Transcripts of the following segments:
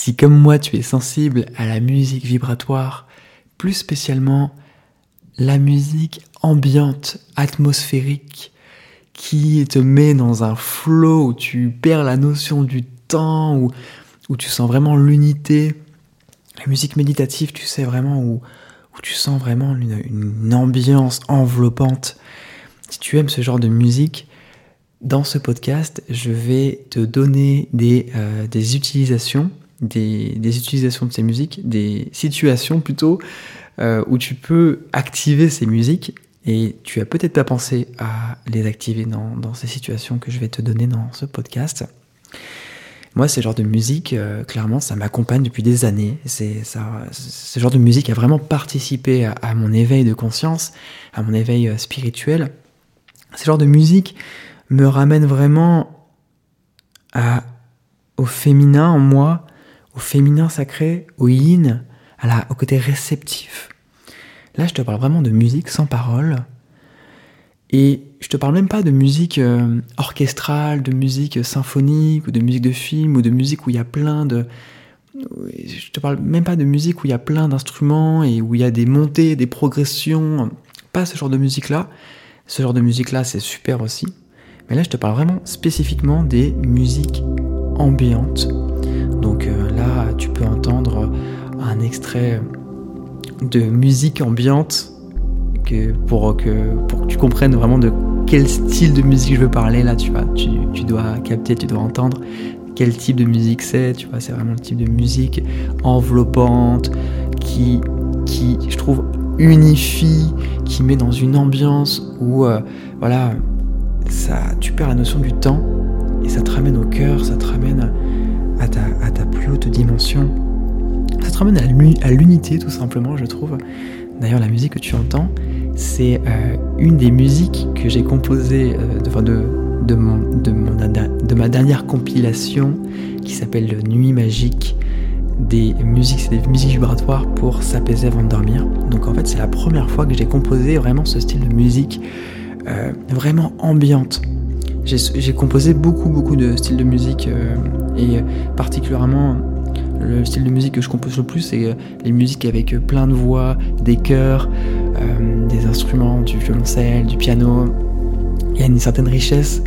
Si comme moi tu es sensible à la musique vibratoire, plus spécialement la musique ambiante, atmosphérique, qui te met dans un flow où tu perds la notion du temps, où, où tu sens vraiment l'unité. La musique méditative, tu sais vraiment où, où tu sens vraiment une, ambiance enveloppante. Si tu aimes ce genre de musique, dans ce podcast, je vais te donner des, euh, des utilisations, des, des, utilisations de ces musiques, des situations plutôt, euh, où tu peux activer ces musiques et tu as peut-être pas pensé à les activer dans, dans, ces situations que je vais te donner dans ce podcast. Moi, ce genre de musique, euh, clairement, ça m'accompagne depuis des années. C'est ça, ce genre de musique a vraiment participé à, à, mon éveil de conscience, à mon éveil euh, spirituel. Ce genre de musique me ramène vraiment à, au féminin en moi, au féminin sacré, au yin, à la, au côté réceptif. Là, je te parle vraiment de musique sans parole. Et je te parle même pas de musique euh, orchestrale, de musique symphonique, ou de musique de film, ou de musique où il y a plein de... Je te parle même pas de musique où il y a plein d'instruments et où il y a des montées, des progressions. Pas ce genre de musique-là. Ce genre de musique-là, c'est super aussi. Mais là, je te parle vraiment spécifiquement des musiques ambiantes. Donc euh, là, tu peux entendre un extrait de musique ambiante que pour, que, tu comprennes vraiment de quel style de musique je veux parler. Là, tu, vois, tu, tu dois capter, tu dois entendre quel type de musique c'est. Tu vois, c'est vraiment le type de musique enveloppante qui, qui je trouve, unifie, qui met dans une ambiance où, euh, voilà, ça, tu perds la notion du temps et ça te ramène au cœur, ça te ramène à ta, plus haute dimension. Ça te ramène à l'unité tout simplement, je trouve. D'ailleurs, la musique que tu entends, c'est euh, une des musiques que j'ai composées euh, de, de, mon, de, ma dernière compilation qui s'appelle Nuit magique des musiques, c'est des musiques vibratoires pour s'apaiser avant de dormir. Donc en fait, c'est la première fois que j'ai composé vraiment ce style de musique euh, vraiment ambiante. J'ai composé beaucoup beaucoup de styles de musique euh, et particulièrement le style de musique que je compose le plus, c'est euh, les musiques avec plein de voix, des chœurs, euh, des instruments, du violoncelle, du piano. Il y a une certaine richesse.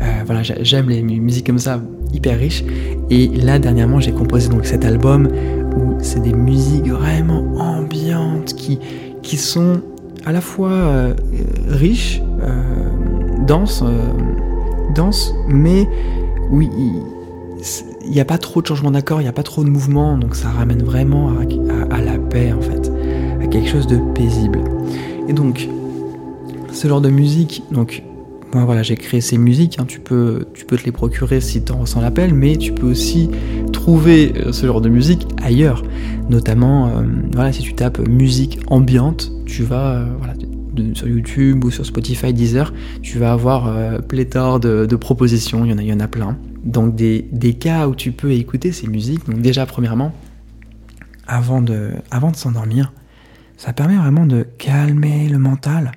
Euh, voilà, j'aime les musiques comme ça, hyper riches. Et là, dernièrement, j'ai composé donc cet album où c'est des musiques vraiment ambiantes qui, qui sont à la fois euh, riches, euh, denses, denses, mais oui, il n'y a pas trop de changements d'accord, il n'y a pas trop de mouvement, donc ça ramène vraiment à, la paix en fait, à quelque chose de paisible. Et donc, ce genre de musique, donc moi voilà, j'ai créé ces musiques, hein, tu, peux, tu peux te les procurer si tu en ressens l'appel, mais tu peux aussi trouver ce genre de musique ailleurs, notamment euh, voilà, si tu tapes musique ambiante, tu vas euh, voilà, de, sur YouTube ou sur Spotify, Deezer, tu vas avoir euh, pléthore de, de, propositions, il y en a, il y en a plein. Donc des, des cas où tu peux écouter ces musiques, donc déjà premièrement, avant de, avant de s'endormir, ça permet vraiment de calmer le mental.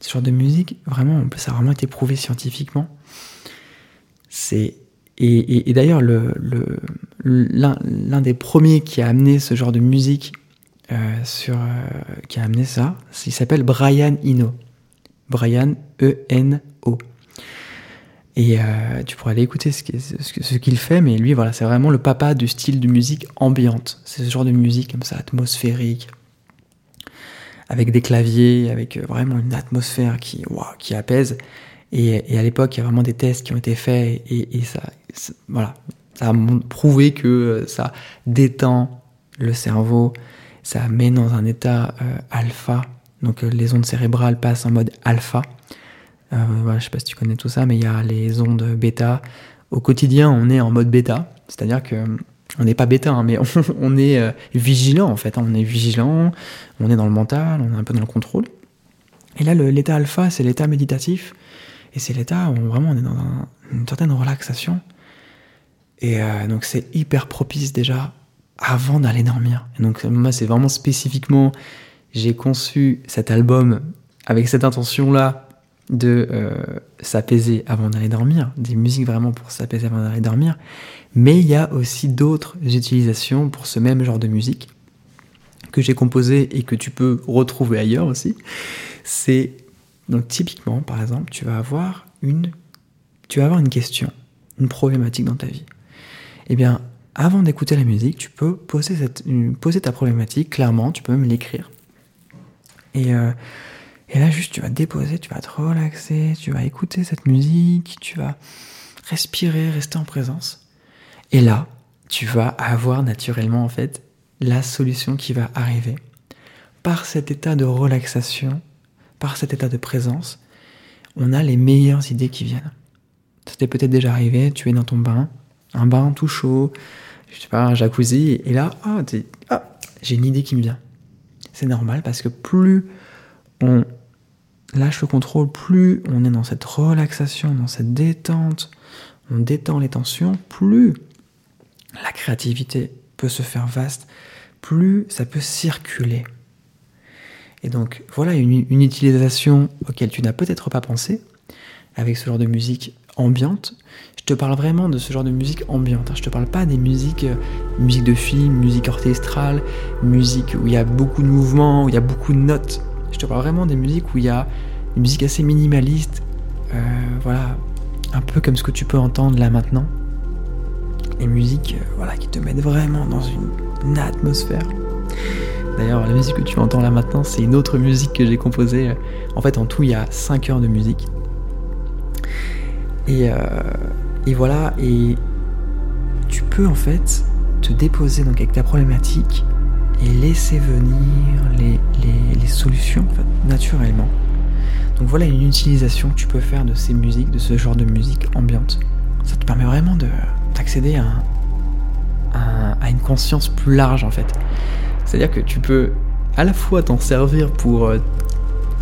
Ce genre de musique, vraiment, ça a vraiment été prouvé scientifiquement. C'est et, et, et d'ailleurs, le, le, l'un des premiers qui a amené ce genre de musique, sur, euh, qui a amené ça, il s'appelle Brian Eno. Brian E-N-O. Et euh, tu pourrais aller écouter ce, qu'il fait, mais lui, voilà, c'est vraiment le papa du style de musique ambiante. C'est ce genre de musique comme ça, atmosphérique, avec des claviers, avec vraiment une atmosphère qui, qui apaise. Et, et à l'époque, il y a vraiment des tests qui ont été faits et, et ça, voilà, ça a prouvé que ça détend le cerveau, ça met dans un état euh, alpha. Donc euh, les ondes cérébrales passent en mode alpha. Euh, voilà, je sais pas si tu connais tout ça, mais il y a les ondes bêta. Au quotidien, on est en mode bêta, c'est-à-dire que on n'est pas bêta, hein, mais on, est euh, vigilant en fait. Hein, on est vigilant, on est dans le mental, on est un peu dans le contrôle. Et là, l'état alpha, c'est l'état méditatif, et c'est l'état où vraiment on est dans un, une certaine relaxation. Et euh, donc c'est hyper propice déjà avant d'aller dormir. Donc moi, c'est vraiment spécifiquement, j'ai conçu cet album avec cette intention-là de euh, s'apaiser avant d'aller dormir, des musiques vraiment pour s'apaiser avant d'aller dormir, mais il y a aussi d'autres utilisations pour ce même genre de musique que j'ai composé et que tu peux retrouver ailleurs aussi. C'est donc typiquement, par exemple, tu vas avoir une, tu vas avoir une question, une problématique dans ta vie. Eh bien, avant d'écouter la musique, tu peux poser, ta problématique clairement, tu peux même l'écrire. Et, euh, et là, juste, tu vas déposer, tu vas te relaxer, tu vas écouter cette musique, tu vas respirer, rester en présence. Et là, tu vas avoir naturellement, en fait, la solution qui va arriver. Par cet état de relaxation, par cet état de présence, on a les meilleures idées qui viennent. Ça t'est peut-être déjà arrivé, tu es dans ton bain, un bain tout chaud, je sais pas, un jacuzzi, et là, ah, ah, j'ai une idée qui me vient. C'est normal parce que plus on lâche le contrôle, plus on est dans cette relaxation, dans cette détente, on détend les tensions, plus la créativité peut se faire vaste, plus ça peut circuler. Et donc voilà une, une utilisation auquel tu n'as peut-être pas pensé avec ce genre de musique ambiante. Je te parle vraiment de ce genre de musique ambiante. Hein. Je te parle pas des musiques, euh, musique de film, musique orchestrale, musique où il y a beaucoup de mouvements, où il y a beaucoup de notes. Je te parle vraiment des musiques où il y a une musique assez minimaliste, euh, voilà, un peu comme ce que tu peux entendre là maintenant. Les musiques, euh, voilà, qui te mettent vraiment dans une, atmosphère. D'ailleurs, la musique que tu entends là maintenant, c'est une autre musique que j'ai composée. En fait, en tout, il y a 5 heures de musique. Et, euh, et voilà, et tu peux en fait te déposer donc avec ta problématique et laisser venir les, les, solutions naturellement. Donc voilà une utilisation que tu peux faire de ces musiques, de ce genre de musique ambiante. Ça te permet vraiment d'accéder à, à, une conscience plus large en fait. C'est-à-dire que tu peux à la fois t'en servir pour, euh,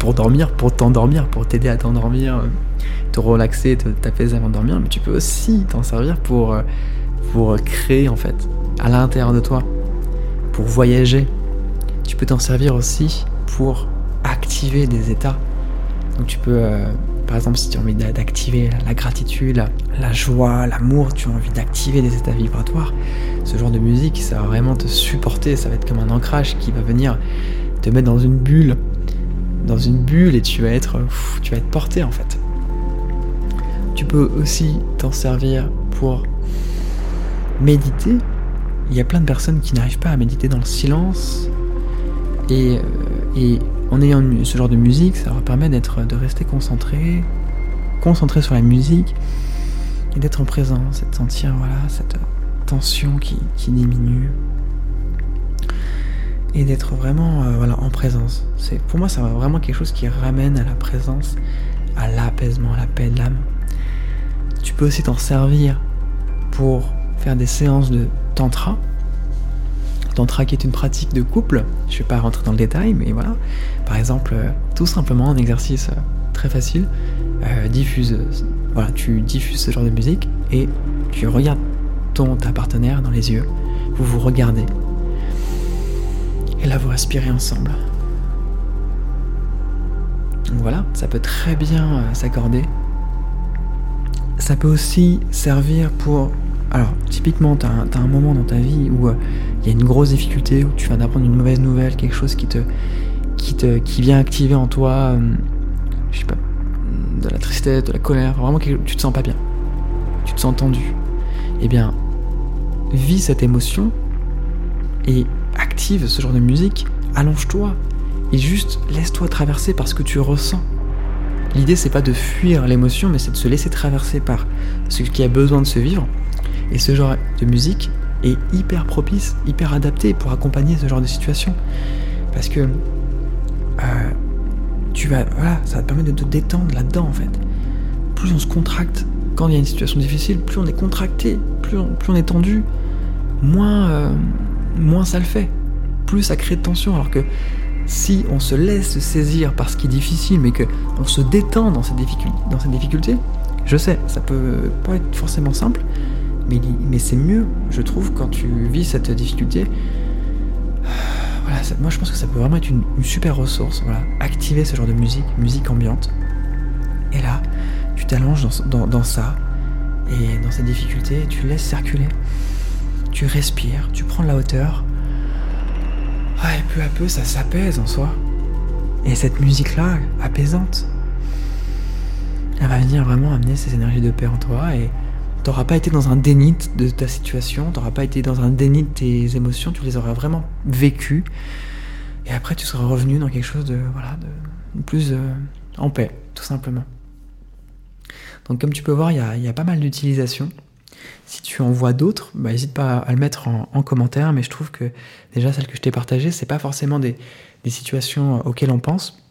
pour dormir, pour t'endormir, pour t'aider à t'endormir, te relaxer, te t'apaiser avant de dormir, mais tu peux aussi t'en servir pour, euh, pour créer en fait, à l'intérieur de toi, pour voyager. Tu peux t'en servir aussi pour activer des états. Donc tu peux, euh, par exemple, si tu as envie d'activer la gratitude, la, joie, l'amour, tu as envie d'activer des états vibratoires, ce genre de musique, ça va vraiment te supporter, ça va être comme un ancrage qui va venir te mettre dans une bulle, dans une bulle et tu vas être, tu vas être porté en fait. Tu peux aussi t'en servir pour méditer. Il y a plein de personnes qui n'arrivent pas à méditer dans le silence. Et, euh, en ayant ce genre de musique, ça leur permet d'être, de rester concentré, concentré sur la musique et d'être en présence et de sentir voilà, cette tension qui, diminue et d'être vraiment euh, voilà, en présence. C'est, pour moi, ça va vraiment quelque chose qui ramène à la présence, à l'apaisement, à la paix de l'âme. Tu peux aussi t'en servir pour faire des séances de tantra. Tantra qui est une pratique de couple. Je ne vais pas rentrer dans le détail, mais voilà. Par exemple, euh, tout simplement un exercice euh, très facile. Diffuse, voilà, tu diffuses ce genre de musique et tu regardes ton ta partenaire dans les yeux. Vous vous regardez. Et là, vous respirez ensemble. Donc voilà, ça peut très bien s'accorder ça peut aussi servir pour... Alors, typiquement, tu as, un moment dans ta vie où euh, il y a une grosse difficulté, où tu viens d'apprendre une mauvaise nouvelle, quelque chose qui te, qui te, qui vient activer en toi, euh, je sais pas, de la tristesse, de la colère, vraiment quelque, tu te sens pas bien, tu te sens tendu. Eh bien, vis cette émotion et active ce genre de musique, allonge-toi et juste laisse-toi traverser par ce que tu ressens. L'idée, c'est pas de fuir l'émotion, mais c'est de se laisser traverser par ce qui a besoin de se vivre. Et ce genre de musique est hyper propice, hyper adapté pour accompagner ce genre de situation. Parce que euh, tu vas, voilà, ça va te permettre de te détendre là-dedans en fait. Plus on se contracte quand il y a une situation difficile, plus on est contracté, plus on, est tendu, moins, euh, moins ça le fait. Plus ça crée de tension. Alors que si on se laisse saisir par ce qui est difficile, mais qu'on se détend dans ces, difficultés, je sais, ça peut pas être forcément simple, mais, c'est mieux, je trouve, quand tu vis cette difficulté. Voilà, moi je pense que ça peut vraiment être une, super ressource. Voilà, activer ce genre de musique, musique ambiante, Et là, tu t'allonges dans, ça, et dans cette difficulté, tu laisses circuler. Tu respires, tu prends de la hauteur. Ah, et peu à peu, ça s'apaise en soi. Et cette musique-là, apaisante, elle va venir vraiment amener ces énergies de paix en toi et t'auras pas été dans un déni de ta situation, t'auras pas été dans un déni de tes émotions, tu les auras vraiment vécues. Et après, tu seras revenu dans quelque chose de, voilà, de plus euh, en paix, tout simplement. Donc, comme tu peux voir, il y a, pas mal d'utilisations. Si tu en vois d'autres, bah, n'hésite pas à le mettre en, commentaire, mais je trouve que déjà celle que je t'ai partagée, c'est pas forcément des, situations auxquelles on pense.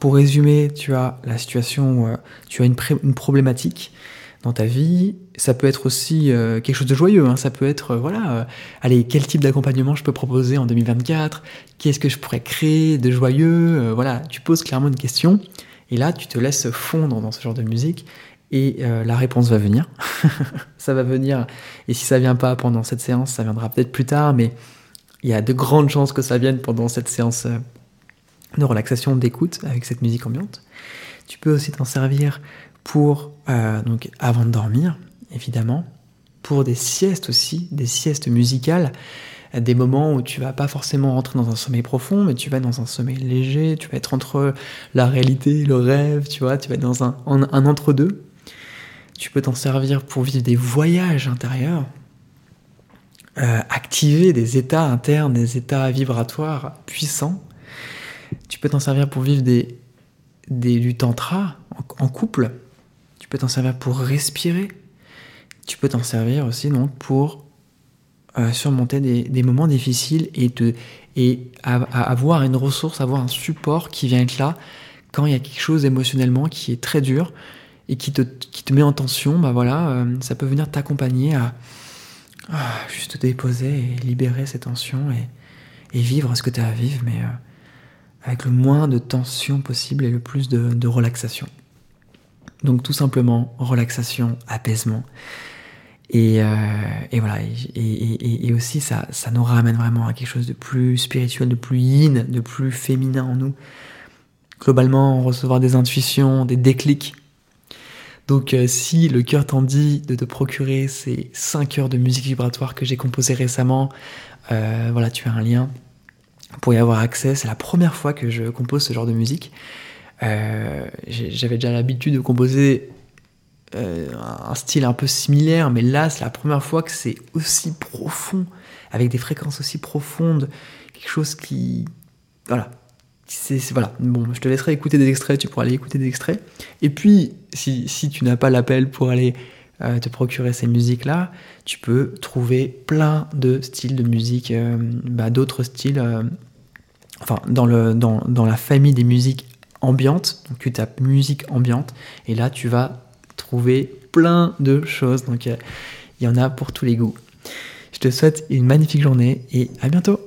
Pour résumer, tu as la situation où euh, tu as une, problématique dans ta vie. Ça peut être aussi euh, quelque chose de joyeux. Hein. Ça peut être, euh, voilà, allez, quel type d'accompagnement je peux proposer en 2024 Qu'est-ce que je pourrais créer de joyeux? Voilà, tu poses clairement une question. Et là, tu te laisses fondre dans ce genre de musique. Et la réponse va venir. ça va venir. Et si ça vient pas pendant cette séance, ça viendra peut-être plus tard. Mais il y a de grandes chances que ça vienne pendant cette séance euh, de relaxation, d'écoute avec cette musique ambiante. Tu peux aussi t'en servir pour, euh, donc avant de dormir, évidemment, pour des siestes aussi, des siestes musicales, des moments où tu vas pas forcément rentrer dans un sommeil profond, mais tu vas dans un sommeil léger, tu vas être entre la réalité le rêve, tu vois, tu vas être dans un entre-deux. Tu peux t'en servir pour vivre des voyages intérieurs, euh, activer des états internes, des états vibratoires puissants. Tu peux t'en servir pour vivre des, des, du tantra en, couple. Tu peux t'en servir pour respirer. Tu peux t'en servir aussi donc pour euh, surmonter des, moments difficiles et avoir une ressource, avoir un support qui vient être là quand il y a quelque chose émotionnellement qui est très dur et qui te, qui te met en tension. Bah voilà, euh, ça peut venir t'accompagner à ah, juste déposer et libérer ces tensions et, vivre ce que tu as à vivre, mais euh, avec le moins de tension possible et le plus de, relaxation. Donc tout simplement, relaxation, apaisement. Et, euh, voilà, et, aussi ça, ça nous ramène vraiment à quelque chose de plus spirituel, de plus yin, de plus féminin en nous. Globalement, recevoir des intuitions, des déclics, donc euh, si le cœur t'en dit de te procurer ces 5 heures de musique vibratoire que j'ai composées récemment, euh, voilà, tu as un lien pour y avoir accès. C'est la première fois que je compose ce genre de musique. Euh, j'avais déjà l'habitude de composer un style un peu similaire, mais là c'est la première fois que c'est aussi profond, avec des fréquences aussi profondes, quelque chose qui... Voilà, voilà. Bon, je te laisserai écouter des extraits, tu pourras aller écouter des extraits. Et puis, si, si tu n'as pas l'appel pour aller euh, te procurer ces musiques-là, tu peux trouver plein de styles de musique, euh, bah, d'autres styles, euh, enfin, dans, le, dans, dans, la famille des musiques ambiantes. Donc, tu tapes musique ambiante, et là, tu vas trouver plein de choses. Donc, il y en a pour tous les goûts. Je te souhaite une magnifique journée et à bientôt